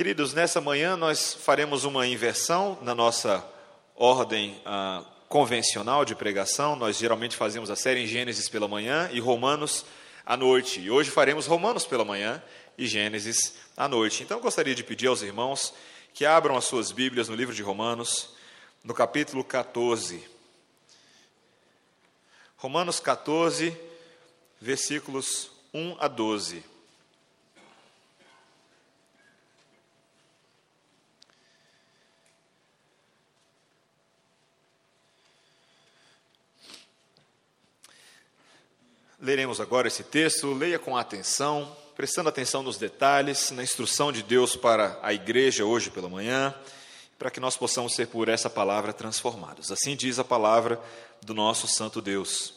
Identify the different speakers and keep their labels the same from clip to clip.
Speaker 1: Queridos, nessa manhã nós faremos uma inversão na nossa ordem ah, convencional de pregação. Nós geralmente fazemos a série em Gênesis pela manhã e Romanos à noite. E hoje faremos Romanos pela manhã e Gênesis à noite. Então eu gostaria de pedir aos irmãos que abram as suas Bíblias no livro de Romanos, no capítulo 14. Romanos 14, versículos 1 a 12. Leremos agora esse texto, leia com atenção, prestando atenção nos detalhes, na instrução de Deus para a igreja hoje pela manhã, para que nós possamos ser por essa palavra transformados. Assim diz a palavra do nosso Santo Deus.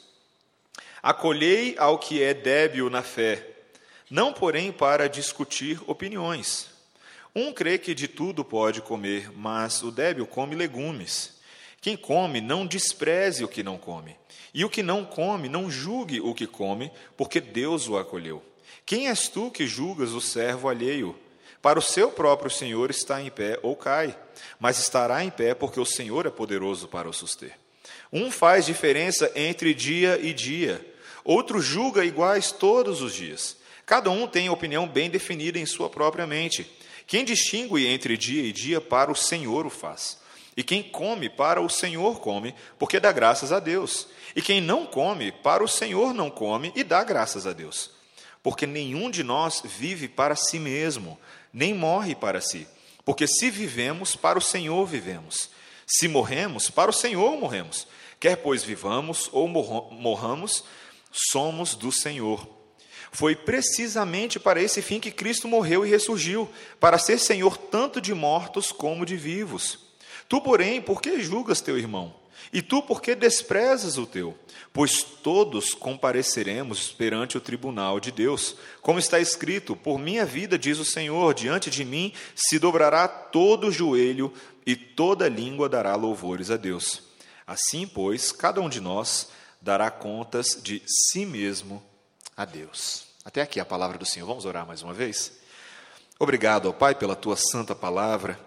Speaker 1: Acolhei ao que é débil na fé, não porém para discutir opiniões. Um crê que de tudo pode comer, mas o débil come legumes. Quem come, não despreze o que não come. E o que não come, não julgue o que come, porque Deus o acolheu. Quem és tu que julgas o servo alheio? Para o seu próprio Senhor está em pé ou cai, mas estará em pé porque o Senhor é poderoso para o suster. Um faz diferença entre dia e dia, outro julga iguais todos os dias. Cada um tem opinião bem definida em sua própria mente. Quem distingue entre dia e dia, para o Senhor o faz. E quem come, para o Senhor come, porque dá graças a Deus. E quem não come, para o Senhor não come e dá graças a Deus. Porque nenhum de nós vive para si mesmo, nem morre para si. Porque se vivemos, para o Senhor vivemos. Se morremos, para o Senhor morremos. Quer pois vivamos ou morramos, somos do Senhor. Foi precisamente para esse fim que Cristo morreu e ressurgiu, para ser Senhor tanto de mortos como de vivos. Tu, porém, por que julgas teu irmão? E tu, por que desprezas o teu? Pois todos compareceremos perante o tribunal de Deus. Como está escrito: Por minha vida, diz o Senhor, diante de mim se dobrará todo joelho e toda língua dará louvores a Deus. Assim, pois, cada um de nós dará contas de si mesmo a Deus. Até aqui a palavra do Senhor. Vamos orar mais uma vez? Obrigado, ó Pai, pela tua santa palavra.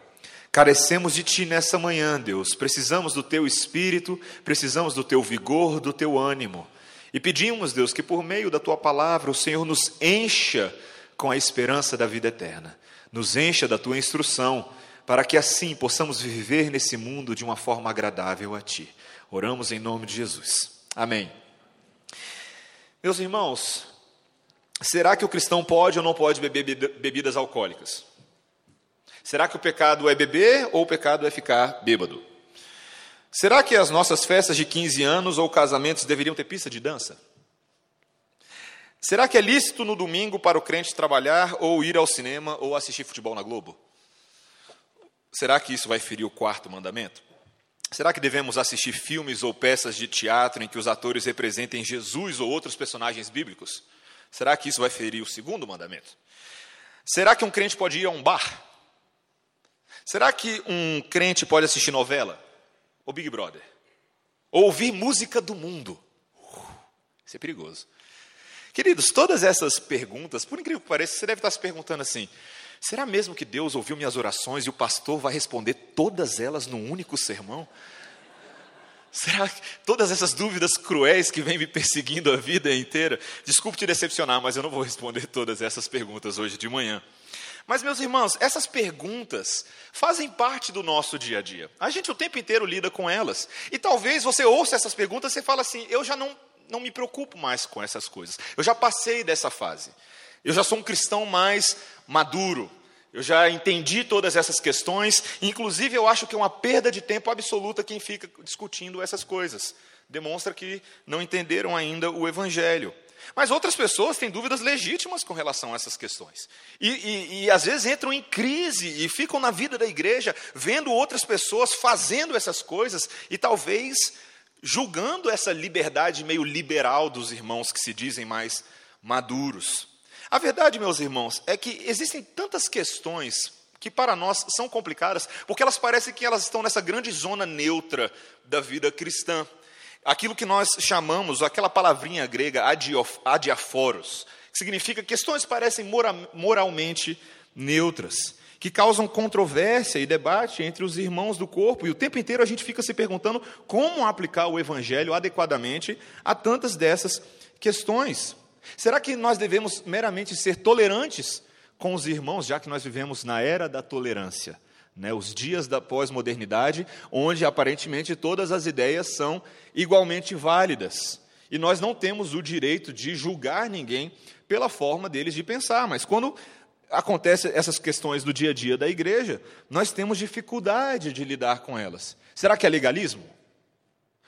Speaker 1: Carecemos de Ti nessa manhã, Deus. Precisamos do Teu espírito, precisamos do Teu vigor, do Teu ânimo. E pedimos, Deus, que por meio da Tua palavra o Senhor nos encha com a esperança da vida eterna, nos encha da Tua instrução, para que assim possamos viver nesse mundo de uma forma agradável a Ti. Oramos em nome de Jesus. Amém. Meus irmãos, será que o cristão pode ou não pode beber bebidas alcoólicas? Será que o pecado é beber ou o pecado é ficar bêbado? Será que as nossas festas de 15 anos ou casamentos deveriam ter pista de dança? Será que é lícito no domingo para o crente trabalhar ou ir ao cinema ou assistir futebol na Globo? Será que isso vai ferir o quarto mandamento? Será que devemos assistir filmes ou peças de teatro em que os atores representem Jesus ou outros personagens bíblicos? Será que isso vai ferir o segundo mandamento? Será que um crente pode ir a um bar? Será que um crente pode assistir novela? Ou Big Brother? Ou ouvir música do mundo? Isso é perigoso. Queridos, todas essas perguntas, por incrível que pareça, você deve estar se perguntando assim: será mesmo que Deus ouviu minhas orações e o pastor vai responder todas elas num único sermão? Será que todas essas dúvidas cruéis que vêm me perseguindo a vida inteira? Desculpe te decepcionar, mas eu não vou responder todas essas perguntas hoje de manhã. Mas, meus irmãos, essas perguntas fazem parte do nosso dia a dia. A gente o tempo inteiro lida com elas. E talvez você ouça essas perguntas e fale assim: eu já não, não me preocupo mais com essas coisas. Eu já passei dessa fase. Eu já sou um cristão mais maduro. Eu já entendi todas essas questões. Inclusive, eu acho que é uma perda de tempo absoluta quem fica discutindo essas coisas. Demonstra que não entenderam ainda o Evangelho. Mas outras pessoas têm dúvidas legítimas com relação a essas questões. E, e, e, às vezes entram em crise e ficam na vida da igreja vendo outras pessoas fazendo essas coisas e talvez julgando essa liberdade meio liberal dos irmãos que se dizem mais maduros. A verdade, meus irmãos, é que existem tantas questões que para nós são complicadas, porque elas parecem que elas estão nessa grande zona neutra da vida cristã aquilo que nós chamamos, aquela palavrinha grega adiaforos, que significa questões que parecem moralmente neutras. que causam controvérsia e debate entre os irmãos do corpo, e o tempo inteiro a gente fica se perguntando como aplicar o evangelho adequadamente a tantas dessas questões. Será que nós devemos meramente ser tolerantes com os irmãos, já que nós vivemos na era da tolerância? Né, os dias da pós-modernidade, onde aparentemente todas as ideias são igualmente válidas. E nós não temos o direito de julgar ninguém pela forma deles de pensar, mas quando acontecem essas questões do dia a dia da igreja, nós temos dificuldade de lidar com elas. Será que é legalismo?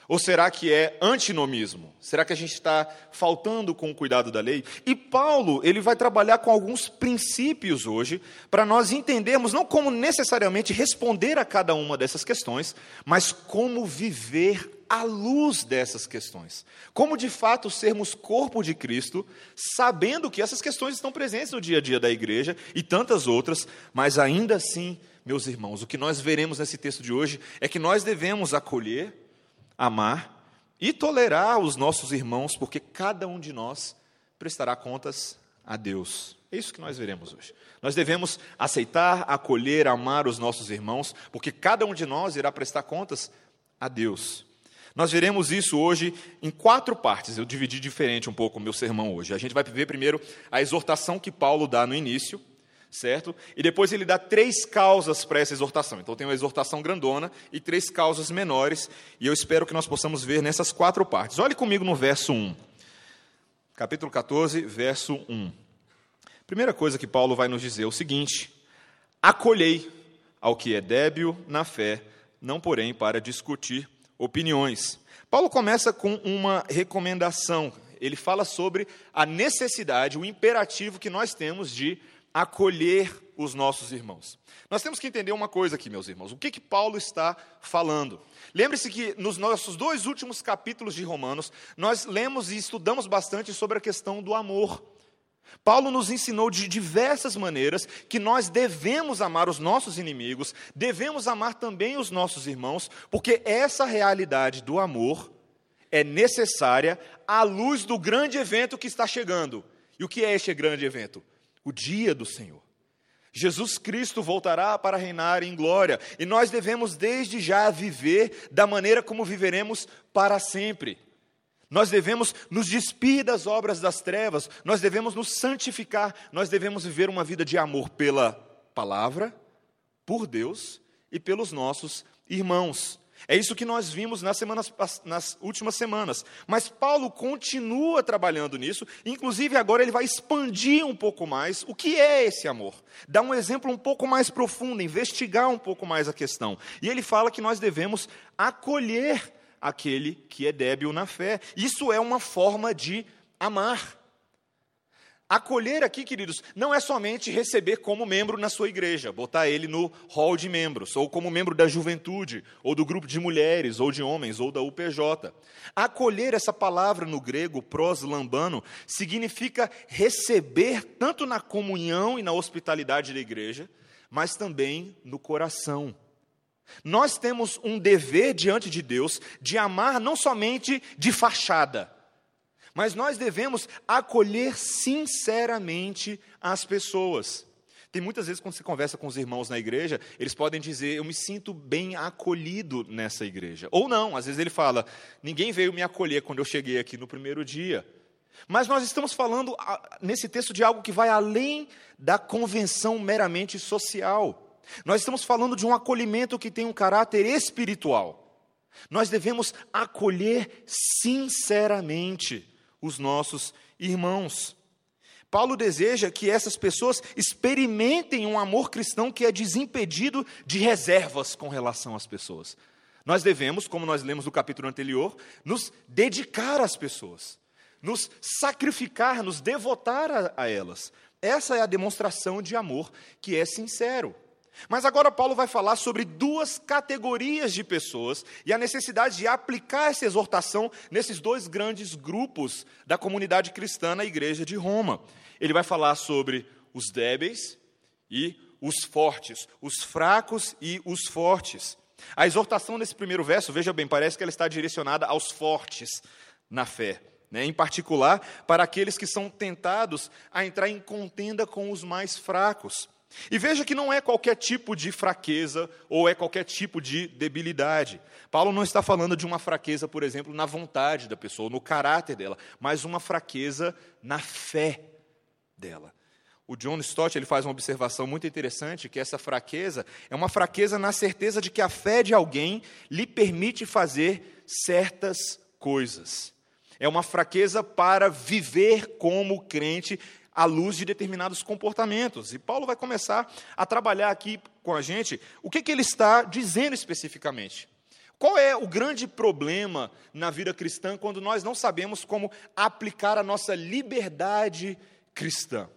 Speaker 1: Ou será que é antinomismo? Será que a gente está faltando com o cuidado da lei? E Paulo, ele vai trabalhar com alguns princípios hoje, para nós entendermos não como necessariamente responder a cada uma dessas questões, mas como viver à luz dessas questões. Como de fato sermos corpo de Cristo, sabendo que essas questões estão presentes no dia a dia da igreja e tantas outras, mas ainda assim, meus irmãos, o que nós veremos nesse texto de hoje é que nós devemos acolher amar e tolerar os nossos irmãos, porque cada um de nós prestará contas a Deus. É isso que nós veremos hoje. Nós devemos aceitar, acolher, amar os nossos irmãos, porque cada um de nós irá prestar contas a Deus. Nós veremos isso hoje em quatro partes. Eu dividi diferente um pouco o meu sermão hoje. A gente vai ver primeiro a exortação que Paulo dá no início, certo? E depois ele dá três causas para essa exortação. Então tem uma exortação grandona e três causas menores, e eu espero que nós possamos ver nessas quatro partes. Olhe comigo no verso 1. Capítulo 14, verso 1. Primeira coisa que Paulo vai nos dizer é o seguinte: acolhei ao que é débil na fé, não porém para discutir opiniões. Paulo começa com uma recomendação. Ele fala sobre a necessidade, o imperativo que nós temos de acolher os nossos irmãos. Nós temos que entender uma coisa aqui, meus irmãos. O que, que Paulo está falando? Lembre-se que nos nossos dois últimos capítulos de Romanos, nós lemos e estudamos bastante sobre a questão do amor. Paulo nos ensinou de diversas maneiras que nós devemos amar os nossos inimigos, devemos amar também os nossos irmãos, porque essa realidade do amor é necessária à luz do grande evento que está chegando. E o que é este grande evento? O dia do Senhor. Jesus Cristo voltará para reinar em glória, e nós devemos desde já viver da maneira como viveremos para sempre. Nós devemos nos despir das obras das trevas, nós devemos nos santificar, nós devemos viver uma vida de amor pela palavra, por Deus e pelos nossos irmãos. É isso que nós vimos nas, semanas, nas últimas semanas. Mas Paulo continua trabalhando nisso, inclusive agora ele vai expandir um pouco mais o que é esse amor. Dar um exemplo um pouco mais profundo, investigar um pouco mais a questão. E ele fala que nós devemos acolher aquele que é débil na fé. Isso é uma forma de amar. Acolher aqui, queridos, não é somente receber como membro na sua igreja, botar ele no hall de membros, ou como membro da juventude, ou do grupo de mulheres, ou de homens, ou da UPJ. Acolher, essa palavra no grego, proslambano, significa receber tanto na comunhão e na hospitalidade da igreja, mas também no coração. Nós temos um dever diante de Deus de amar não somente de fachada, mas nós devemos acolher sinceramente as pessoas. Tem muitas vezes quando você conversa com os irmãos na igreja, eles podem dizer: Eu me sinto bem acolhido nessa igreja. Ou não, às vezes ele fala: Ninguém veio me acolher quando eu cheguei aqui no primeiro dia. Mas nós estamos falando nesse texto de algo que vai além da convenção meramente social. Nós estamos falando de um acolhimento que tem um caráter espiritual. Nós devemos acolher sinceramente os nossos irmãos. Paulo deseja que essas pessoas experimentem um amor cristão que é desimpedido de reservas com relação às pessoas. Nós devemos, como nós lemos no capítulo anterior, nos dedicar às pessoas, nos sacrificar, nos devotar a, a elas. Essa é a demonstração de amor que é sincero. Mas agora Paulo vai falar sobre duas categorias de pessoas e a necessidade de aplicar essa exortação nesses dois grandes grupos da comunidade cristã na igreja de Roma. Ele vai falar sobre os débeis e os fortes, os fracos e os fortes. A exortação nesse primeiro verso, veja bem, parece que ela está direcionada aos fortes na fé. Né, em particular para aqueles que são tentados a entrar em contenda com os mais fracos. E veja que não é qualquer tipo de fraqueza ou é qualquer tipo de debilidade. Paulo não está falando de uma fraqueza, por exemplo, na vontade da pessoa, no caráter dela, mas uma fraqueza na fé dela. O John Stott ele faz uma observação muito interessante que essa fraqueza é uma fraqueza na certeza de que a fé de alguém lhe permite fazer certas coisas. É uma fraqueza para viver como crente à luz de determinados comportamentos. E Paulo vai começar a trabalhar aqui com a gente o que, que ele está dizendo especificamente. Qual é o grande problema na vida cristã quando nós não sabemos como aplicar a nossa liberdade cristã?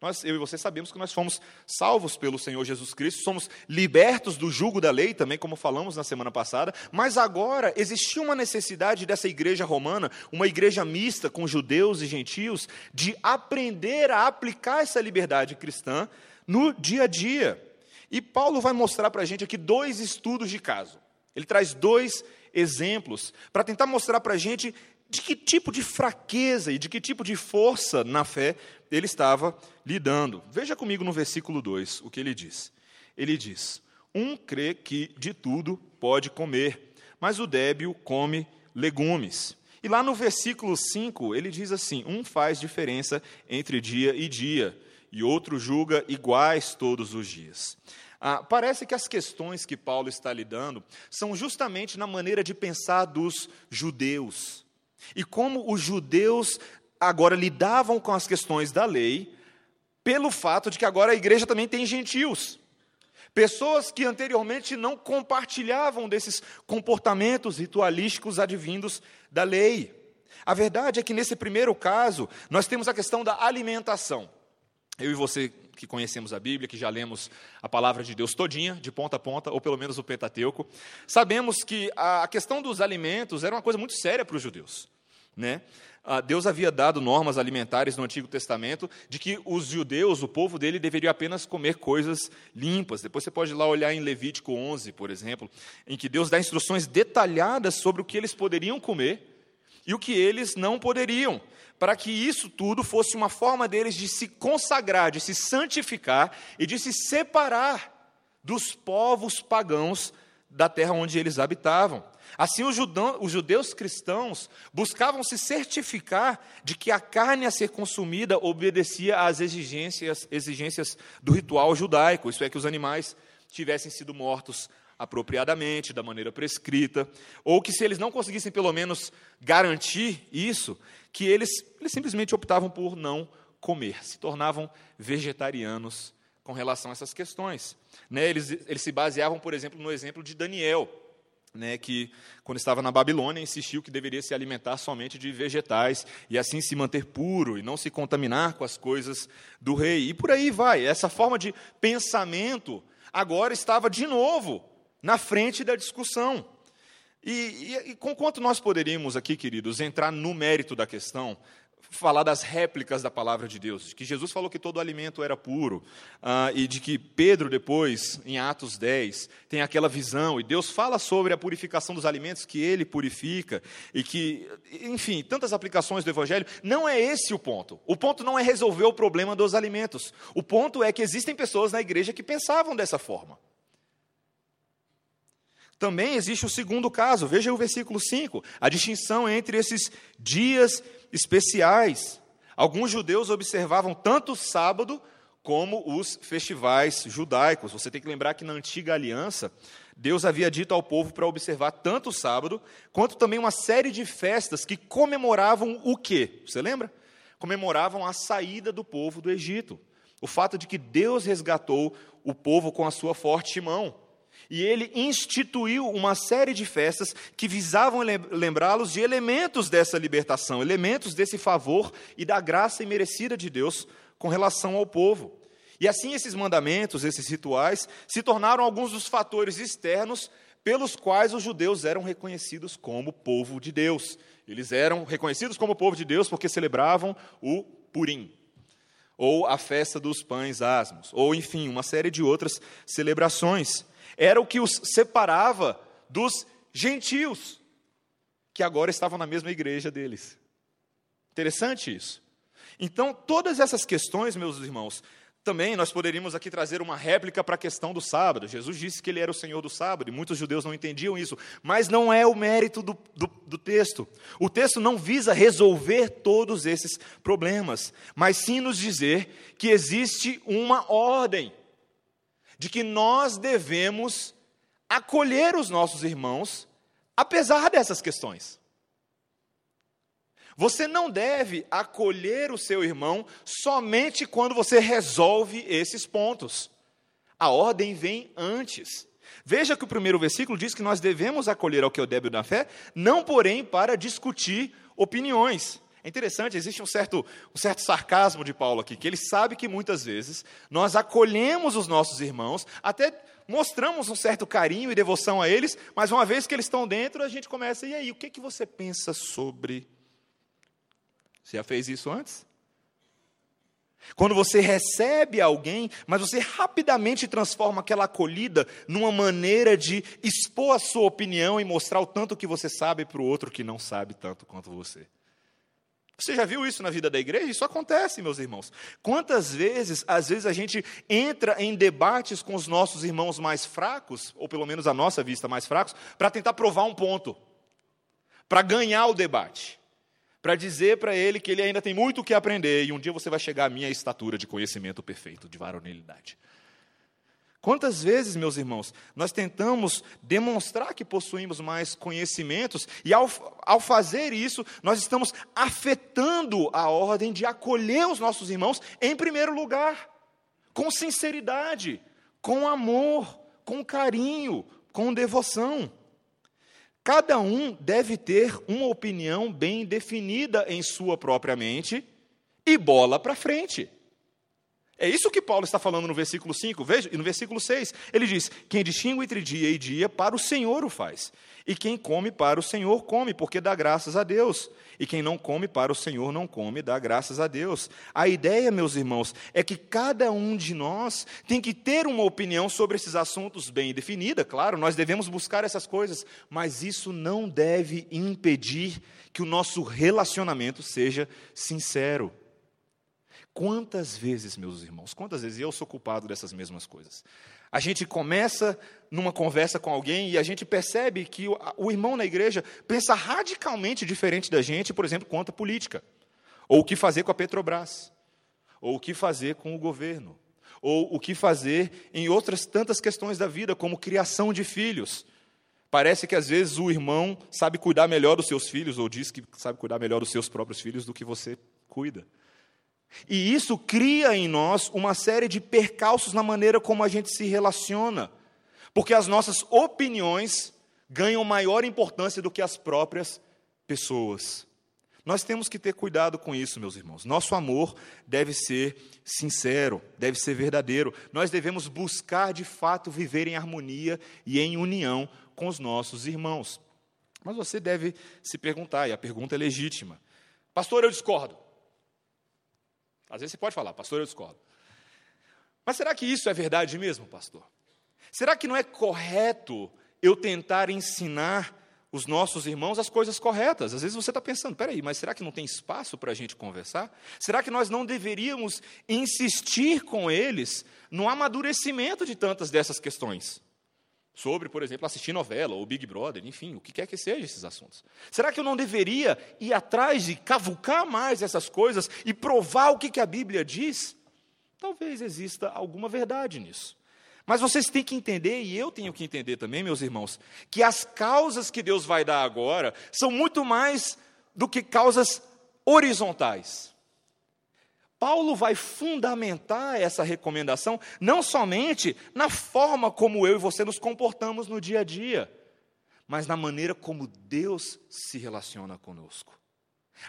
Speaker 1: Nós, eu e você sabemos que nós fomos salvos pelo Senhor Jesus Cristo, somos libertos do jugo da lei, também como falamos na semana passada, mas agora existia uma necessidade dessa igreja romana, uma igreja mista com judeus e gentios, de aprender a aplicar essa liberdade cristã no dia a dia. E Paulo vai mostrar para a gente aqui dois estudos de caso. Ele traz dois exemplos para tentar mostrar para a gente de que tipo de fraqueza e de que tipo de força na fé ele estava lidando. Veja comigo no versículo 2 o que ele diz. Ele diz: Um crê que de tudo pode comer, mas o débil come legumes. E lá no versículo 5, ele diz assim: Um faz diferença entre dia e dia, e outro julga iguais todos os dias. Ah, parece que as questões que Paulo está lidando são justamente na maneira de pensar dos judeus. E como os judeus agora lidavam com as questões da lei, pelo fato de que agora a igreja também tem gentios. Pessoas que anteriormente não compartilhavam desses comportamentos ritualísticos advindos da lei. A verdade é que nesse primeiro caso, nós temos a questão da alimentação. Eu e você que conhecemos a Bíblia, que já lemos a palavra de Deus todinha, de ponta a ponta, ou pelo menos o Pentateuco, sabemos que a questão dos alimentos era uma coisa muito séria para os judeus. Né? Ah, Deus havia dado normas alimentares no Antigo Testamento de que os judeus, o povo dele, deveriam apenas comer coisas limpas. Depois você pode ir lá olhar em Levítico 11, por exemplo, em que Deus dá instruções detalhadas sobre o que eles poderiam comer e o que eles não poderiam, para que isso tudo fosse uma forma deles de se consagrar, de se santificar e de se separar dos povos pagãos da terra onde eles habitavam. Assim, os, os judeus cristãos buscavam se certificar de que a carne a ser consumida obedecia às exigências, exigências do ritual judaico, isso é, que os animais tivessem sido mortos apropriadamente, da maneira prescrita, ou que se eles não conseguissem pelo menos garantir isso, que eles, eles simplesmente optavam por não comer, se tornavam vegetarianos com relação a essas questões. Né? Eles, eles se baseavam, por exemplo, no exemplo de Daniel, né, que, quando estava na Babilônia, insistiu que deveria se alimentar somente de vegetais e assim se manter puro e não se contaminar com as coisas do rei. E por aí vai. Essa forma de pensamento agora estava de novo na frente da discussão. E, e, e com quanto nós poderíamos aqui, queridos, entrar no mérito da questão, falar das réplicas da palavra de Deus, de que Jesus falou que todo alimento era puro, uh, e de que Pedro, depois, em Atos 10, tem aquela visão, e Deus fala sobre a purificação dos alimentos que ele purifica, e que, enfim, tantas aplicações do Evangelho. Não é esse o ponto. O ponto não é resolver o problema dos alimentos. O ponto é que existem pessoas na igreja que pensavam dessa forma. Também existe o segundo caso, veja o versículo 5, a distinção entre esses dias especiais. Alguns judeus observavam tanto o sábado como os festivais judaicos. Você tem que lembrar que na antiga aliança, Deus havia dito ao povo para observar tanto o sábado, quanto também uma série de festas que comemoravam o quê? Você lembra? Comemoravam a saída do povo do Egito. O fato de que Deus resgatou o povo com a sua forte mão e ele instituiu uma série de festas que visavam lembrá-los de elementos dessa libertação, elementos desse favor e da graça imerecida de Deus com relação ao povo. E assim esses mandamentos, esses rituais, se tornaram alguns dos fatores externos pelos quais os judeus eram reconhecidos como povo de Deus. Eles eram reconhecidos como povo de Deus porque celebravam o Purim, ou a festa dos pães asmos, ou enfim, uma série de outras celebrações era o que os separava dos gentios, que agora estavam na mesma igreja deles. Interessante isso. Então, todas essas questões, meus irmãos, Também nós poderíamos aqui trazer uma réplica para a questão do sábado. Jesus disse que ele era o Senhor do sábado, e muitos judeus não entendiam isso, mas não é o mérito do, do, do, texto. O texto não visa resolver todos esses problemas, mas sim nos dizer que existe uma ordem, de que nós devemos acolher os nossos irmãos, apesar dessas questões. Você não deve acolher o seu irmão somente quando você resolve esses pontos. A ordem vem antes. Veja que o primeiro versículo diz que nós devemos acolher ao que é o débil da fé, não porém para discutir opiniões. É interessante, existe um certo, um certo sarcasmo de Paulo aqui, que ele sabe que muitas vezes nós acolhemos os nossos irmãos, até mostramos um certo carinho e devoção a eles, mas uma vez que eles estão dentro, a gente começa, e aí, o que, que você pensa sobre você já fez isso antes? Quando você recebe alguém, mas você rapidamente transforma aquela acolhida numa maneira de expor a sua opinião e mostrar o tanto que você sabe para o outro que não sabe tanto quanto você. Você já viu isso na vida da igreja? Isso acontece, meus irmãos. Quantas vezes, às vezes, a gente entra em debates com os nossos irmãos mais fracos, ou pelo menos a nossa vista mais fracos, para tentar provar um ponto, para ganhar o debate para dizer para ele que ele ainda tem muito o que aprender e um dia você vai chegar à minha estatura de conhecimento perfeito, de varonilidade. Quantas vezes, meus irmãos, nós tentamos demonstrar que possuímos mais conhecimentos e, ao, ao fazer isso, nós estamos afetando a ordem de acolher os nossos irmãos em primeiro lugar, com sinceridade, com amor, com carinho, com devoção. Cada um deve ter uma opinião bem definida em sua própria mente e bola para frente. É isso que Paulo está falando no versículo 5, veja, e no versículo 6, ele diz: Quem distingue entre dia e dia, para o Senhor o faz. E quem come para o Senhor, come, porque dá graças a Deus. E quem não come para o Senhor, não come, dá graças a Deus. A ideia, meus irmãos, é que cada um de nós tem que ter uma opinião sobre esses assuntos bem definida, claro, nós devemos buscar essas coisas, mas isso não deve impedir que o nosso relacionamento seja sincero. Quantas vezes, meus irmãos, quantas vezes eu sou culpado dessas mesmas coisas? A gente começa numa conversa com alguém e a gente percebe que o, o irmão na igreja pensa radicalmente diferente da gente, por exemplo, quanto à política, ou o que fazer com a Petrobras, ou o que fazer com o governo, ou o que fazer em outras tantas questões da vida, como criação de filhos. Parece que às vezes o irmão sabe cuidar melhor dos seus filhos, ou diz que sabe cuidar melhor dos seus próprios filhos do que você cuida. E isso cria em nós uma série de percalços na maneira como a gente se relaciona, porque as nossas opiniões ganham maior importância do que as próprias pessoas. Nós temos que ter cuidado com isso, meus irmãos. Nosso amor deve ser sincero, deve ser verdadeiro. Nós devemos buscar de fato viver em harmonia e em união com os nossos irmãos. Mas você deve se perguntar, e a pergunta é legítima: Pastor, eu discordo. Às vezes você pode falar, pastor, eu discordo. Mas será que isso é verdade mesmo, pastor? Será que não é correto eu tentar ensinar os nossos irmãos as coisas corretas? Às vezes você está pensando, peraí, mas será que não tem espaço para a gente conversar? Será que nós não deveríamos insistir com eles no amadurecimento de tantas dessas questões? Sobre, por exemplo, assistir novela ou Big Brother, enfim, o que quer que seja esses assuntos. Será que eu não deveria ir atrás de cavucar mais essas coisas e provar o que, que a Bíblia diz? Talvez exista alguma verdade nisso. Mas vocês têm que entender, e eu tenho que entender também, meus irmãos, que as causas que Deus vai dar agora são muito mais do que causas horizontais. Paulo vai fundamentar essa recomendação não somente na forma como eu e você nos comportamos no dia a dia, mas na maneira como Deus se relaciona conosco.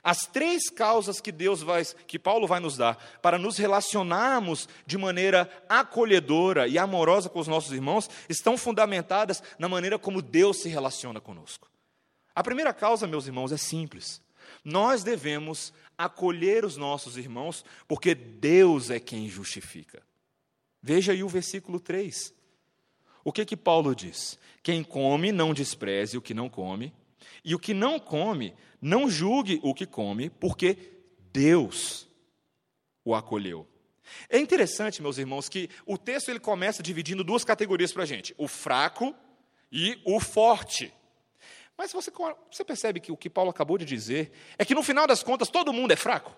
Speaker 1: As três causas que Deus vai, que Paulo vai nos dar para nos relacionarmos de maneira acolhedora e amorosa com os nossos irmãos estão fundamentadas na maneira como Deus se relaciona conosco. A primeira causa, meus irmãos, é simples. Nós devemos acolher os nossos irmãos, porque Deus é quem justifica. Veja aí o versículo 3. O que que Paulo diz? Quem come, não despreze o que não come, e o que não come, não julgue o que come, porque Deus o acolheu. É interessante, meus irmãos, que o texto ele começa dividindo duas categorias para a gente: o fraco e o forte. Mas você, você percebe que o que Paulo acabou de dizer é que no final das contas todo mundo é fraco?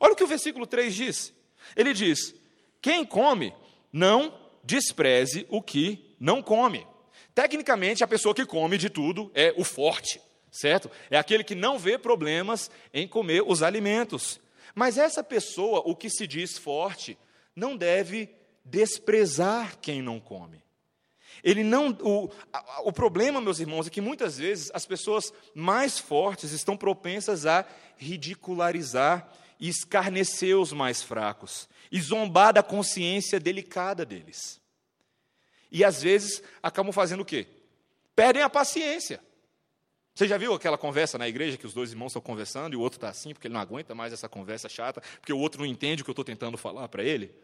Speaker 1: Olha o que o versículo 3 diz. Ele diz: Quem come, não despreze o que não come. Tecnicamente, a pessoa que come de tudo é o forte, certo? É aquele que não vê problemas em comer os alimentos. Mas essa pessoa, o que se diz forte, não deve desprezar quem não come. Ele não, o, o problema, meus irmãos, é que muitas vezes as pessoas mais fortes estão propensas a ridicularizar e escarnecer os mais fracos, e zombar da consciência delicada deles. E às vezes acabam fazendo o quê? Perdem a paciência. Você já viu aquela conversa na igreja que os dois irmãos estão conversando e o outro está assim porque ele não aguenta mais essa conversa chata, porque o outro não entende o que eu estou tentando falar para ele?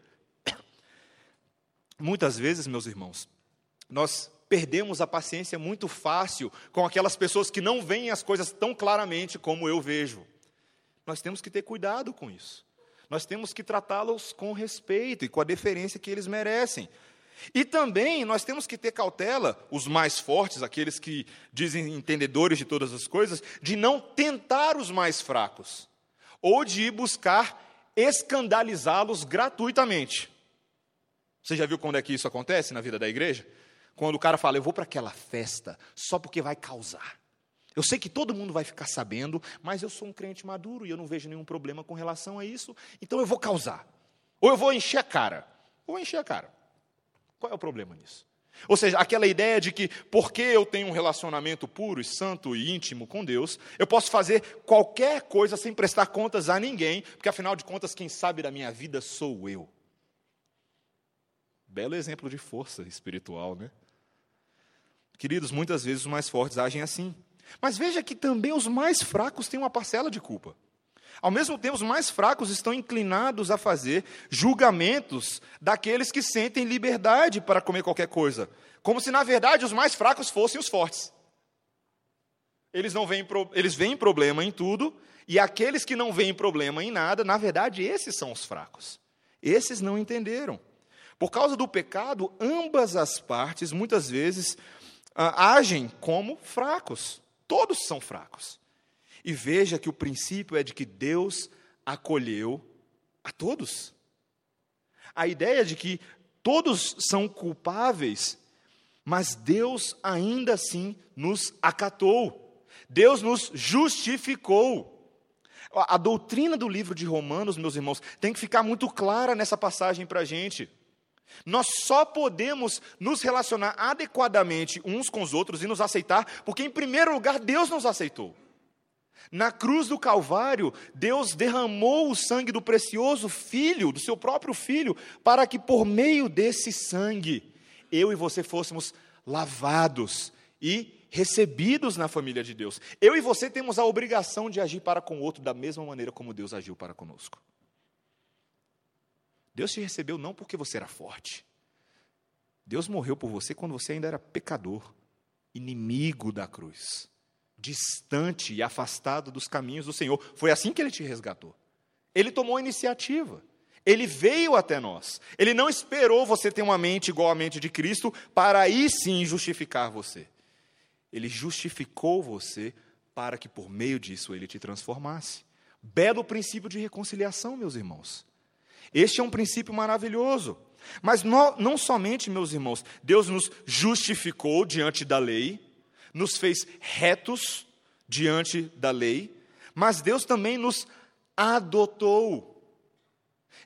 Speaker 1: Muitas vezes, meus irmãos, nós perdemos a paciência muito fácil com aquelas pessoas que não veem as coisas tão claramente como eu vejo. Nós temos que ter cuidado com isso. Nós temos que tratá-los com respeito e com a deferência que eles merecem. E também nós temos que ter cautela, os mais fortes, aqueles que dizem entendedores de todas as coisas, de não tentar os mais fracos, ou de buscar escandalizá-los gratuitamente. Você já viu quando é que isso acontece na vida da igreja? Quando o cara fala, eu vou para aquela festa só porque vai causar. Eu sei que todo mundo vai ficar sabendo, mas eu sou um crente maduro e eu não vejo nenhum problema com relação a isso, então eu vou causar. Ou eu vou encher a cara. Ou encher a cara. Qual é o problema nisso? Ou seja, aquela ideia de que porque eu tenho um relacionamento puro e santo e íntimo com Deus, eu posso fazer qualquer coisa sem prestar contas a ninguém, porque afinal de contas, quem sabe da minha vida sou eu. Belo exemplo de força espiritual, né? Queridos, muitas vezes os mais fortes agem assim. Mas veja que também os mais fracos têm uma parcela de culpa. Ao mesmo tempo, os mais fracos estão inclinados a fazer julgamentos daqueles que sentem liberdade para comer qualquer coisa, como se na verdade os mais fracos fossem os fortes. Eles não veem, eles veem problema em tudo, e aqueles que não veem problema em nada, na verdade, esses são os fracos. Esses não entenderam. Por causa do pecado, ambas as partes, muitas vezes, agem como fracos. Todos são fracos. E veja que o princípio é de que Deus acolheu a todos. A ideia de que todos são culpáveis, mas Deus ainda assim nos acatou. Deus nos justificou. A doutrina do livro de Romanos, meus irmãos, tem que ficar muito clara nessa passagem para a gente. Nós só podemos nos relacionar adequadamente uns com os outros e nos aceitar, porque, em primeiro lugar, Deus nos aceitou. Na cruz do Calvário, Deus derramou o sangue do precioso Filho, do seu próprio Filho, para que por meio desse sangue, eu e você fôssemos lavados e recebidos na família de Deus. Eu e você temos a obrigação de agir para com o outro da mesma maneira como Deus agiu para conosco. Deus te recebeu não porque você era forte. Deus morreu por você quando você ainda era pecador, inimigo da cruz, distante e afastado dos caminhos do Senhor. Foi assim que ele te resgatou. Ele tomou a iniciativa. Ele veio até nós. Ele não esperou você ter uma mente igual à mente de Cristo para aí sim justificar você. Ele justificou você para que por meio disso ele te transformasse. Belo princípio de reconciliação, meus irmãos. Este é um princípio maravilhoso. Mas não, não somente, meus irmãos, Deus nos justificou diante da lei, nos fez retos diante da lei, mas Deus também nos adotou.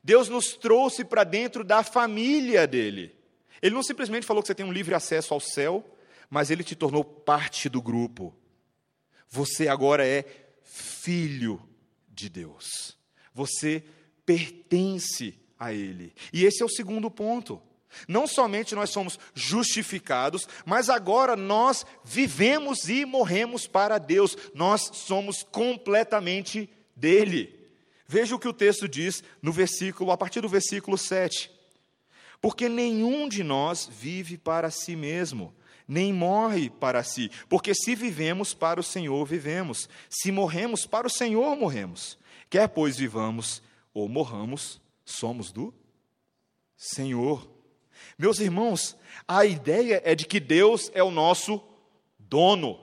Speaker 1: Deus nos trouxe para dentro da família dele. Ele não simplesmente falou que você tem um livre acesso ao céu, mas ele te tornou parte do grupo. Você agora é filho de Deus. Você pertence a Ele. E esse é o segundo ponto. Não somente nós somos justificados, mas agora nós vivemos e morremos para Deus. Nós somos completamente dele. Veja o que o texto diz no versículo, a partir do versículo 7. Porque nenhum de nós vive para si mesmo, nem morre para si. Porque se vivemos para o Senhor, vivemos. Se morremos para o Senhor, morremos. Quer pois vivamos ou morramos, somos do Senhor. Meus irmãos, a ideia é de que Deus é o nosso dono.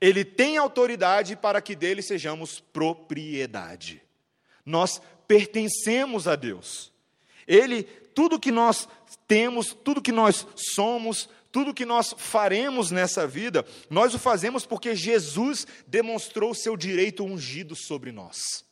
Speaker 1: Ele tem autoridade para que dele sejamos propriedade. Nós pertencemos a Deus. Ele, tudo que nós temos, tudo que nós somos, tudo que nós faremos nessa vida, nós o fazemos porque Jesus demonstrou seu direito ungido sobre nós.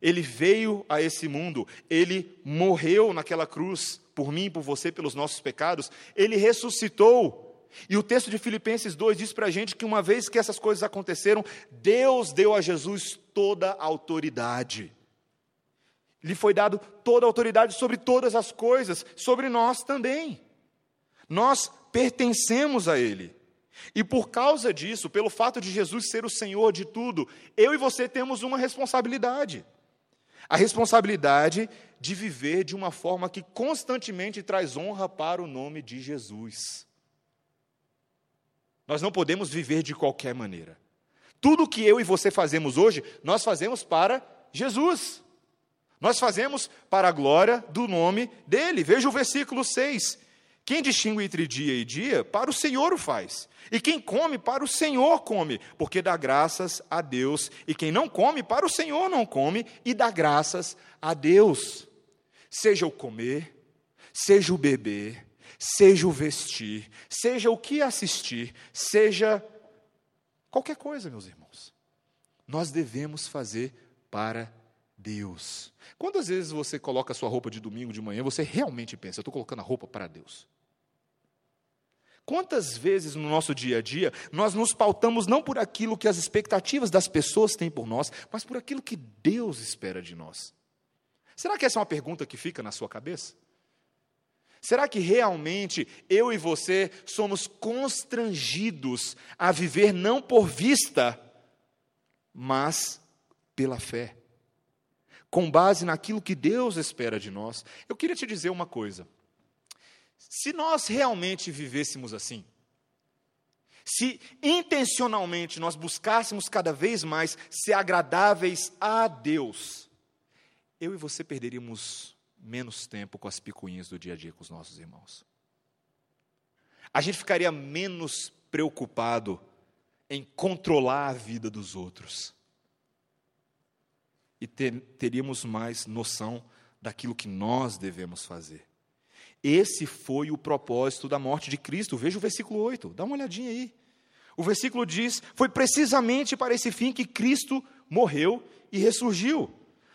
Speaker 1: Ele veio a esse mundo, ele morreu naquela cruz por mim, por você, pelos nossos pecados, ele ressuscitou. E o texto de Filipenses 2 diz para a gente que uma vez que essas coisas aconteceram, Deus deu a Jesus toda a autoridade. Lhe foi dado toda a autoridade sobre todas as coisas, sobre nós também. Nós pertencemos a Ele. E por causa disso, pelo fato de Jesus ser o Senhor de tudo, eu e você temos uma responsabilidade. A responsabilidade de viver de uma forma que constantemente traz honra para o nome de Jesus. Nós não podemos viver de qualquer maneira. Tudo que eu e você fazemos hoje, nós fazemos para Jesus. Nós fazemos para a glória do nome dele. Veja o versículo 6. Quem distingue entre dia e dia, para o Senhor o faz. E quem come, para o Senhor come, porque dá graças a Deus. E quem não come, para o Senhor não come, e dá graças a Deus. Seja o comer, seja o beber, seja o vestir, seja o que assistir, seja qualquer coisa, meus irmãos. Nós devemos fazer para Deus. Quantas vezes você coloca a sua roupa de domingo de manhã, você realmente pensa, eu estou colocando a roupa para Deus? Quantas vezes no nosso dia a dia nós nos pautamos não por aquilo que as expectativas das pessoas têm por nós, mas por aquilo que Deus espera de nós? Será que essa é uma pergunta que fica na sua cabeça? Será que realmente eu e você somos constrangidos a viver não por vista, mas pela fé? Com base naquilo que Deus espera de nós. Eu queria te dizer uma coisa. Se nós realmente vivêssemos assim, se intencionalmente nós buscássemos cada vez mais ser agradáveis a Deus, eu e você perderíamos menos tempo com as picuinhas do dia a dia com os nossos irmãos. A gente ficaria menos preocupado em controlar a vida dos outros. E ter, teríamos mais noção daquilo que nós devemos fazer. Esse foi o propósito da morte de Cristo. Veja o versículo 8, dá uma olhadinha aí. O versículo diz: Foi precisamente para esse fim que Cristo morreu e ressurgiu,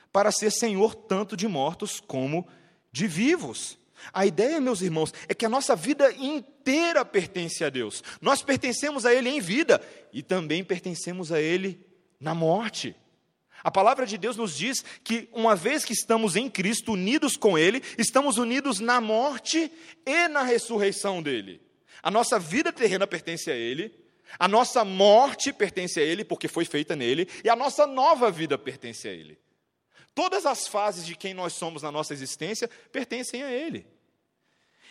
Speaker 1: para ser Senhor tanto de mortos como de vivos. A ideia, meus irmãos, é que a nossa vida inteira pertence a Deus. Nós pertencemos a Ele em vida e também pertencemos a Ele na morte. A palavra de Deus nos diz que, uma vez que estamos em Cristo, unidos com Ele, estamos unidos na morte e na ressurreição dele. A nossa vida terrena pertence a Ele, a nossa morte pertence a Ele, porque foi feita nele, e a nossa nova vida pertence a Ele. Todas as fases de quem nós somos na nossa existência pertencem a Ele.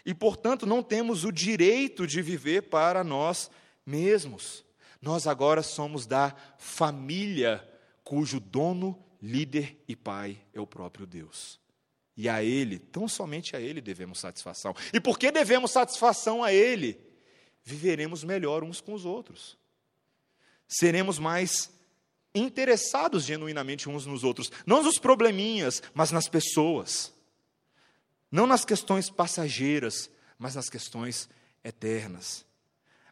Speaker 1: E, portanto, não temos o direito de viver para nós mesmos. Nós agora somos da família cujo dono, líder e pai é o próprio Deus. E a Ele, tão somente a Ele devemos satisfação. E porque devemos satisfação a Ele, viveremos melhor uns com os outros. Seremos mais interessados genuinamente uns nos outros, não nos probleminhas, mas nas pessoas. Não nas questões passageiras, mas nas questões eternas.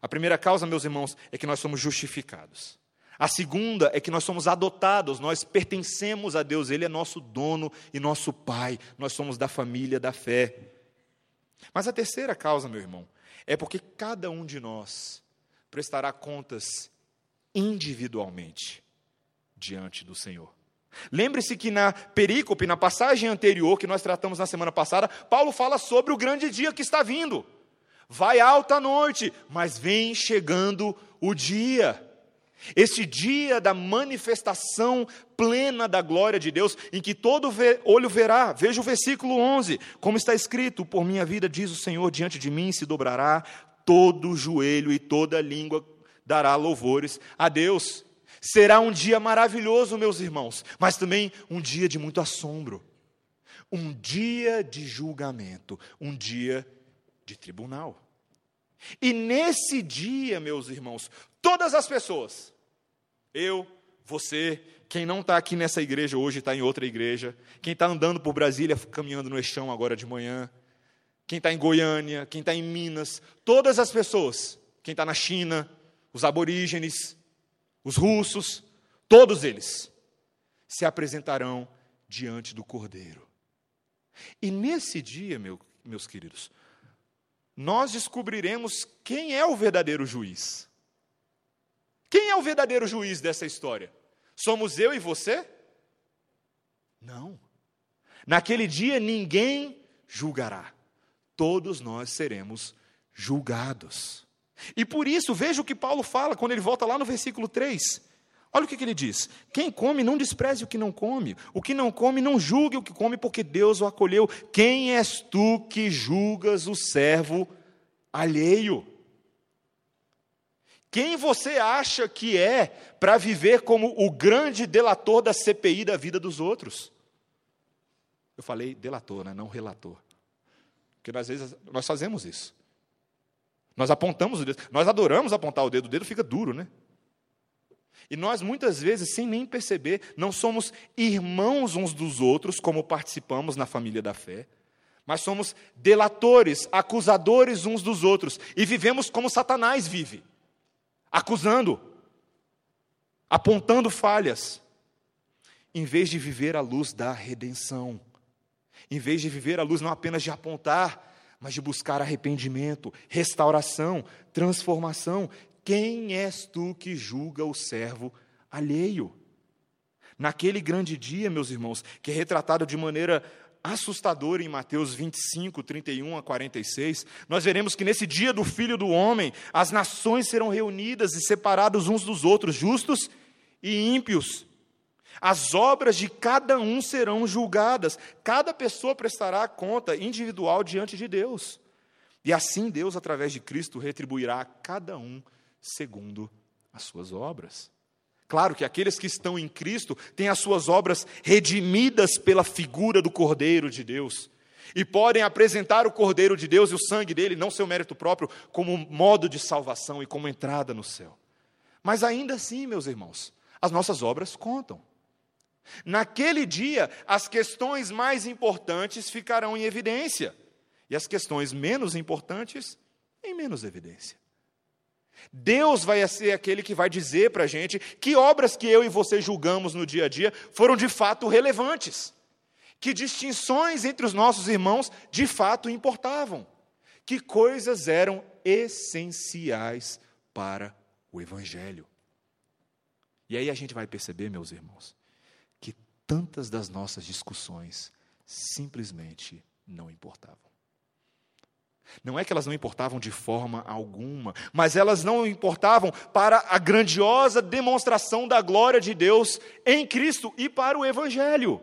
Speaker 1: A primeira causa, meus irmãos, é que nós somos justificados. A segunda é que nós somos adotados, nós pertencemos a Deus, Ele é nosso dono e nosso Pai, nós somos da família da fé. Mas a terceira causa, meu irmão, é porque cada um de nós prestará contas individualmente diante do Senhor. Lembre-se que na perícope, na passagem anterior que nós tratamos na semana passada, Paulo fala sobre o grande dia que está vindo. Vai alta noite, mas vem chegando o dia. Este dia da manifestação plena da glória de Deus, em que todo olho verá, veja o versículo 11, como está escrito: Por minha vida, diz o Senhor, diante de mim se dobrará todo joelho e toda língua dará louvores a Deus. Será um dia maravilhoso, meus irmãos, mas também um dia de muito assombro. Um dia de julgamento, um dia de tribunal. E nesse dia, meus irmãos, todas as pessoas, eu, você, quem não está aqui nessa igreja hoje está em outra igreja, quem está andando por Brasília, caminhando no eixão agora de manhã, quem está em Goiânia, quem está em Minas, todas as pessoas, quem está na China, os aborígenes, os russos, todos eles se apresentarão diante do Cordeiro. E nesse dia, meu, meus queridos, nós descobriremos quem é o verdadeiro juiz. Quem é o verdadeiro juiz dessa história? Somos eu e você? Não. Naquele dia ninguém julgará todos nós seremos julgados. E por isso, veja o que Paulo fala quando ele volta lá no versículo 3. Olha o que, que, ele diz: Quem come, não despreze o que não come. O que não come, não julgue o que come, porque Deus o acolheu. Quem és tu que julgas o servo alheio? Quem você acha que é para viver como o grande delator da CPI da vida dos outros? Eu falei delator, né? não relator. Porque às vezes nós fazemos isso. Nós apontamos o dedo, nós adoramos apontar o dedo, o dedo fica duro, né? E nós muitas vezes, sem nem perceber, não somos irmãos uns dos outros, como participamos na família da fé, mas somos delatores, acusadores uns dos outros, e vivemos como Satanás vive, acusando, apontando falhas, em vez de viver a luz da redenção em vez de viver a luz não apenas de apontar, mas de buscar arrependimento, restauração, transformação. Quem és tu que julga o servo alheio? Naquele grande dia, meus irmãos, que é retratado de maneira assustadora em Mateus 25, 31 a 46, nós veremos que nesse dia do Filho do Homem, as nações serão reunidas e separadas uns dos outros, justos e ímpios. As obras de cada um serão julgadas, cada pessoa prestará conta individual diante de Deus. E assim Deus, através de Cristo, retribuirá a cada um segundo as suas obras. Claro que aqueles que estão em Cristo têm as suas obras redimidas pela figura do Cordeiro de Deus e podem apresentar o Cordeiro de Deus e o sangue dele, não seu mérito próprio, como modo de salvação e como entrada no céu. Mas ainda assim, meus irmãos, as nossas obras contam. Naquele dia, as questões mais importantes ficarão em evidência e as questões menos importantes em menos evidência. Deus vai ser aquele que vai dizer para a gente que obras que eu e você julgamos no dia a dia foram de fato relevantes, que distinções entre os nossos irmãos de fato importavam, que coisas eram essenciais para o Evangelho. E aí a gente vai perceber, meus irmãos, tantas das nossas discussões simplesmente não importavam. Não é que elas não importavam de forma alguma, mas elas não importavam para a grandiosa demonstração da glória de Deus em Cristo e para o Evangelho.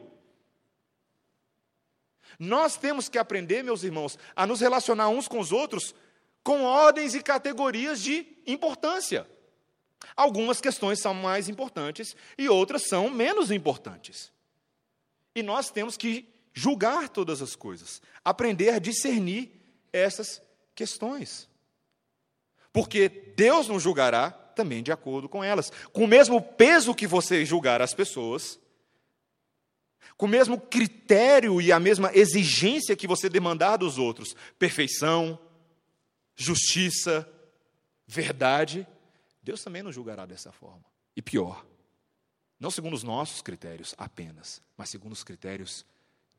Speaker 1: Nós temos que aprender, meus irmãos, a nos relacionar uns com os outros com ordens e categorias de importância. Algumas questões são mais importantes e outras são menos importantes. E nós temos que julgar todas as coisas, aprender a discernir essas questões. Porque Deus não julgará também de acordo com elas. Com o mesmo peso que você julgar as pessoas, com o mesmo critério e a mesma exigência que você demandar dos outros, perfeição, justiça, verdade, Deus também não julgará dessa forma. E pior, não segundo os nossos critérios apenas, mas segundo os critérios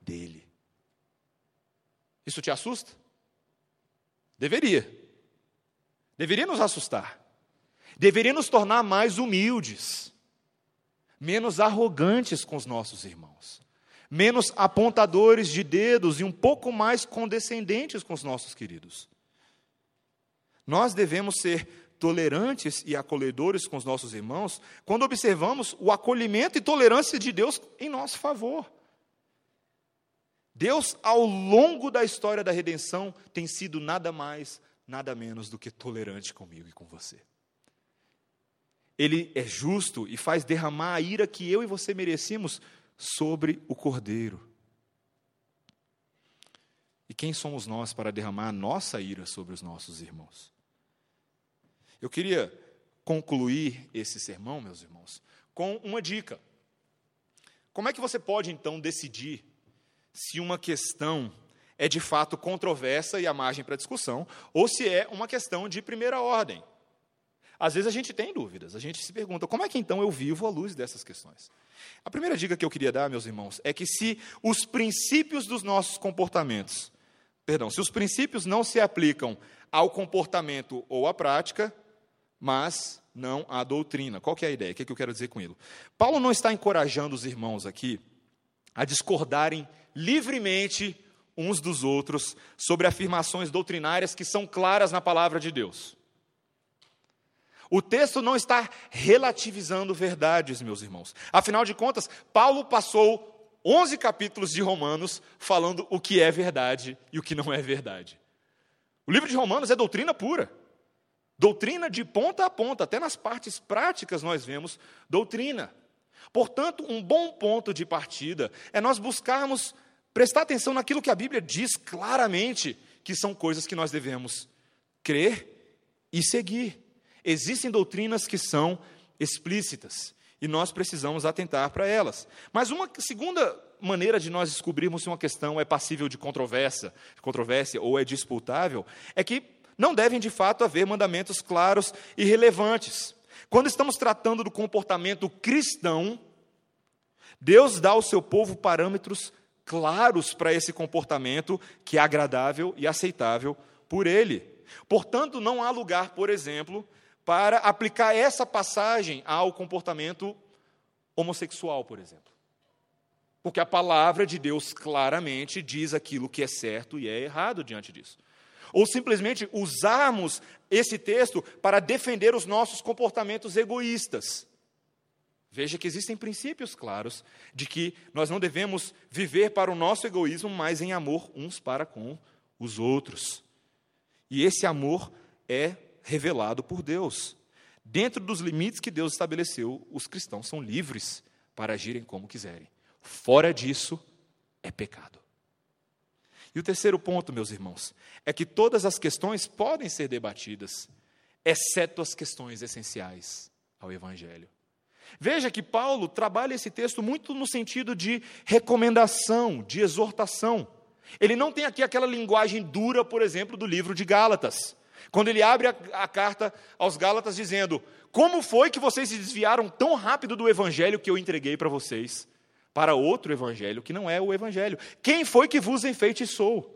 Speaker 1: dele. Isso te assusta? Deveria. Deveria nos assustar. Deveria nos tornar mais humildes, menos arrogantes com os nossos irmãos, menos apontadores de dedos e um pouco mais condescendentes com os nossos queridos. Nós devemos ser tolerantes e acolhedores com os nossos irmãos quando observamos o acolhimento e tolerância de Deus em nosso favor. Deus, ao longo da história da redenção, tem sido nada mais, nada menos do que tolerante comigo e com você. ele é justo e faz derramar a ira que eu e você merecíamos sobre o cordeiro. E quem somos nós para derramar a nossa ira sobre os nossos irmãos? Eu queria concluir esse sermão, meus irmãos, com uma dica. Como é que você pode então decidir se uma questão é de fato controversa e a margem para discussão, ou se é uma questão de primeira ordem? Às vezes a gente tem dúvidas, a gente se pergunta, como é que então eu vivo à luz dessas questões? A primeira dica que eu queria dar, meus irmãos, é que se os princípios dos nossos comportamentos, perdão, se os princípios não se aplicam ao comportamento ou à prática, mas não à doutrina. Qual é a ideia? O que, é que eu quero dizer com isso? Paulo não está encorajando os irmãos aqui a discordarem livremente uns dos outros sobre afirmações doutrinárias que são claras na palavra de Deus. O texto não está relativizando verdades, meus irmãos. Afinal de contas, Paulo passou 11 capítulos de Romanos falando o que é verdade e o que não é verdade. O livro de Romanos é doutrina pura. Doutrina de ponta a ponta, até nas partes práticas nós vemos doutrina. Portanto, um bom ponto de partida é nós buscarmos prestar atenção naquilo que a Bíblia diz claramente que são coisas que nós devemos crer e seguir. Existem doutrinas que são explícitas e nós precisamos atentar para elas. Mas uma segunda maneira de nós descobrirmos se uma questão é passível de controvérsia, controvérsia ou é disputável, é que não devem de fato haver mandamentos claros e relevantes. Quando estamos tratando do comportamento cristão, Deus dá ao seu povo parâmetros claros para esse comportamento que é agradável e aceitável por ele. Portanto, não há lugar, por exemplo, para aplicar essa passagem ao comportamento homossexual, por exemplo. Porque a palavra de Deus claramente diz aquilo que é certo e é errado diante disso. Ou simplesmente usarmos esse texto para defender os nossos comportamentos egoístas. Veja que existem princípios claros de que nós não devemos viver para o nosso egoísmo, mas em amor uns para com os outros. E esse amor é revelado por Deus. Dentro dos limites que Deus estabeleceu, os cristãos são livres para agirem como quiserem. Fora disso, é pecado. E o terceiro ponto, meus irmãos, é que todas as questões podem ser debatidas, exceto as questões essenciais ao Evangelho. Veja que Paulo trabalha esse texto muito no sentido de recomendação, de exortação. Ele não tem aqui aquela linguagem dura, por exemplo, do livro de Gálatas. Quando ele abre a, a, carta aos Gálatas dizendo: Como foi que vocês se desviaram tão rápido do evangelho que eu entreguei para vocês, para outro evangelho que não é o evangelho? Quem foi que vos enfeitiçou?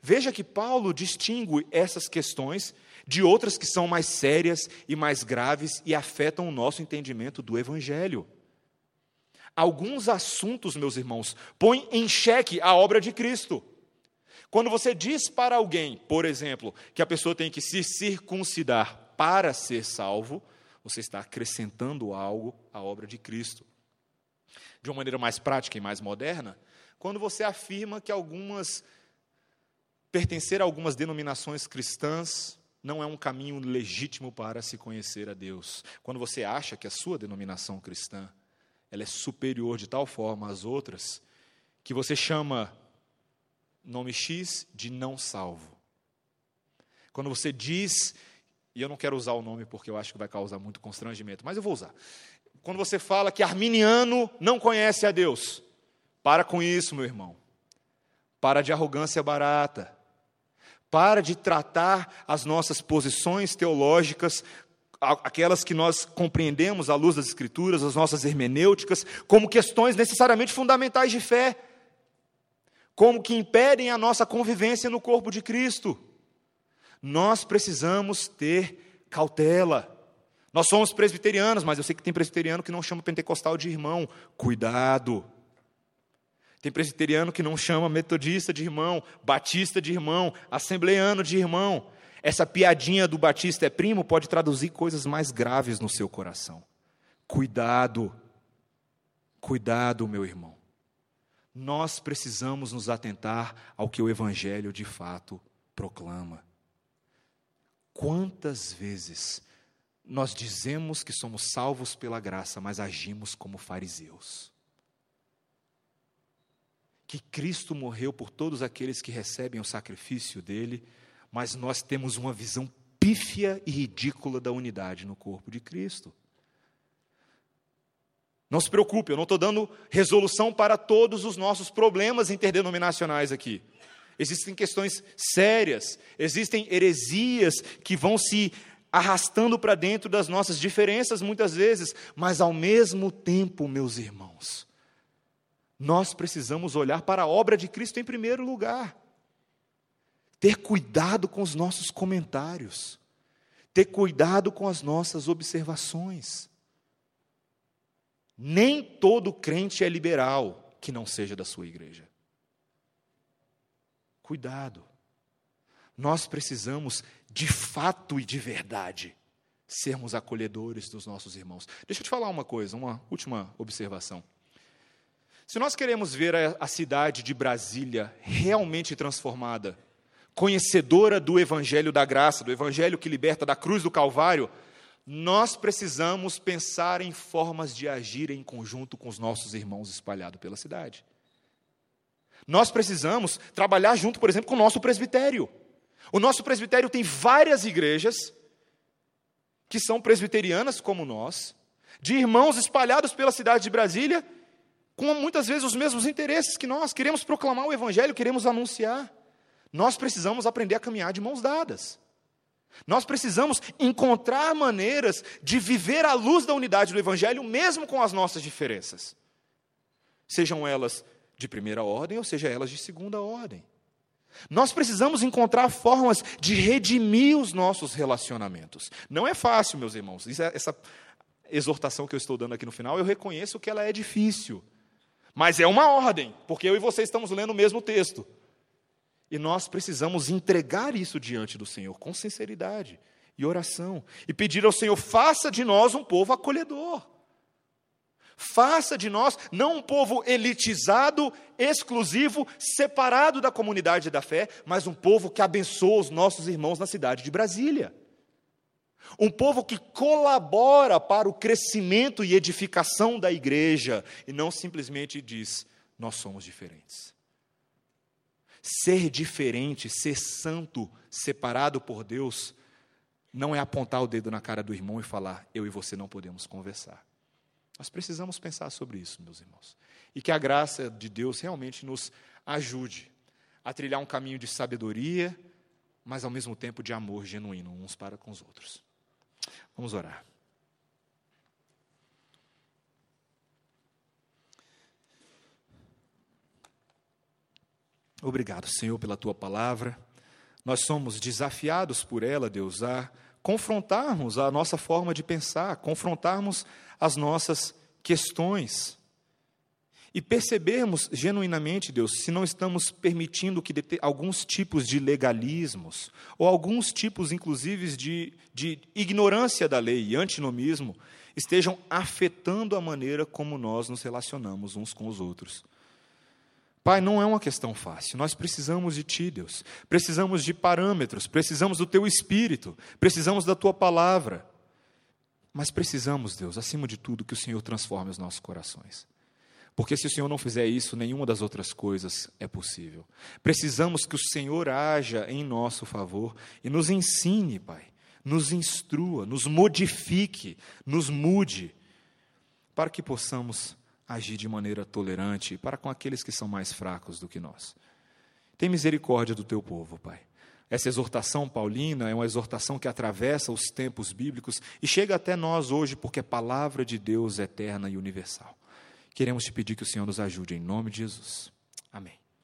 Speaker 1: Veja que Paulo distingue essas questões de outras que são mais sérias e mais graves e afetam o nosso entendimento do evangelho. Alguns assuntos, meus irmãos, põem em xeque a obra de Cristo. Quando você diz para alguém, por exemplo, que a pessoa tem que se circuncidar para ser salvo, você está acrescentando algo à obra de Cristo. De uma maneira mais prática e mais moderna, quando você afirma que algumas pertencer a algumas denominações cristãs não é um caminho legítimo para se conhecer a Deus. Quando você acha que a sua denominação cristã ela é superior de tal forma às outras, que você chama nome X de não salvo. Quando você diz, e eu não quero usar o nome porque eu acho que vai causar muito constrangimento, mas eu vou usar. Quando você fala que arminiano não conhece a Deus, para com isso, meu irmão. Para de arrogância barata. Para de tratar as nossas posições teológicas aquelas que nós compreendemos à luz das Escrituras, as nossas hermenêuticas, como questões necessariamente fundamentais de fé como que impedem a nossa convivência no corpo de Cristo. Nós precisamos ter cautela. Nós somos presbiterianos, mas eu sei que tem presbiteriano que não chama pentecostal de irmão. Cuidado. Tem presbiteriano que não chama metodista de irmão, batista de irmão, assembleano de irmão. Essa piadinha do batista é primo pode traduzir coisas mais graves no seu coração. Cuidado. Cuidado, meu irmão nós precisamos nos atentar ao que o Evangelho de fato proclama. Quantas vezes nós dizemos que somos salvos pela graça, mas agimos como fariseus. Que Cristo morreu por todos aqueles que recebem o sacrifício dele, mas nós temos uma visão pífia e ridícula da unidade no corpo de Cristo. Não se preocupe, eu não estou dando resolução para todos os nossos problemas interdenominacionais aqui. Existem questões sérias, existem heresias que vão se arrastando para dentro das nossas diferenças muitas vezes, mas ao mesmo tempo, meus irmãos, nós precisamos olhar para a obra de Cristo em primeiro lugar. Ter cuidado com os nossos comentários, ter cuidado com as nossas observações. Nem todo crente é liberal que não seja da sua igreja. Cuidado. Nós precisamos, de fato e de verdade, sermos acolhedores dos nossos irmãos. Deixa eu te falar uma coisa, uma última observação. Se nós queremos ver a, cidade de Brasília realmente transformada, conhecedora do Evangelho da graça, do Evangelho que liberta da cruz do Calvário, nós precisamos pensar em formas de agir em conjunto com os nossos irmãos espalhados pela cidade. Nós precisamos trabalhar junto, por exemplo, com o nosso presbitério. O nosso presbitério tem várias igrejas que são presbiterianas como nós, de irmãos espalhados pela cidade de Brasília, com muitas vezes os mesmos interesses que nós. Queremos proclamar o evangelho, queremos anunciar. Nós precisamos aprender a caminhar de mãos dadas. Nós precisamos encontrar maneiras de viver à luz da unidade do Evangelho, mesmo com as nossas diferenças. Sejam elas de primeira ordem ou seja elas de segunda ordem. Nós precisamos encontrar formas de redimir os nossos relacionamentos. Não é fácil, meus irmãos. É, essa exortação que eu estou dando aqui no final, eu reconheço que ela é difícil. Mas é uma ordem, porque eu e você estamos lendo o mesmo texto. E nós precisamos entregar isso diante do Senhor com sinceridade e oração e pedir ao Senhor: faça de nós um povo acolhedor. Faça de nós não um povo elitizado, exclusivo, separado da comunidade da fé, mas um povo que abençoa os nossos irmãos na cidade de Brasília. Um povo que colabora para o crescimento e edificação da igreja e não simplesmente diz: nós somos diferentes. Ser diferente, ser santo, separado por Deus, não é apontar o dedo na cara do irmão e falar: eu e você não podemos conversar. Nós precisamos pensar sobre isso, meus irmãos. E que a graça de Deus realmente nos ajude a trilhar um caminho de sabedoria, mas ao mesmo tempo de amor genuíno uns para com os outros. Vamos orar. Obrigado, Senhor, pela tua palavra. Nós somos desafiados por ela, Deus, a confrontarmos a nossa forma de pensar, confrontarmos as nossas questões e percebermos genuinamente, Deus, se não estamos permitindo que alguns tipos de legalismos, ou alguns tipos, inclusive, de, de ignorância da lei e antinomismo, estejam afetando a maneira como nós nos relacionamos uns com os outros. Pai, não é uma questão fácil. Nós precisamos de Ti, Deus. Precisamos de parâmetros, precisamos do Teu Espírito, precisamos da Tua palavra. Mas precisamos, Deus, acima de tudo, que o Senhor transforme os nossos corações. Porque se o Senhor não fizer isso, nenhuma das outras coisas é possível. Precisamos que o Senhor haja em nosso favor e nos ensine, Pai, nos instrua, nos modifique, nos mude, para que possamos agir de maneira tolerante para com aqueles que são mais fracos do que nós. Tem misericórdia do teu povo, Pai. Essa exortação paulina é uma exortação que atravessa os tempos bíblicos e chega até nós hoje, porque é palavra de Deus eterna e universal. Queremos te pedir que o Senhor nos ajude, em nome de Jesus. Amém.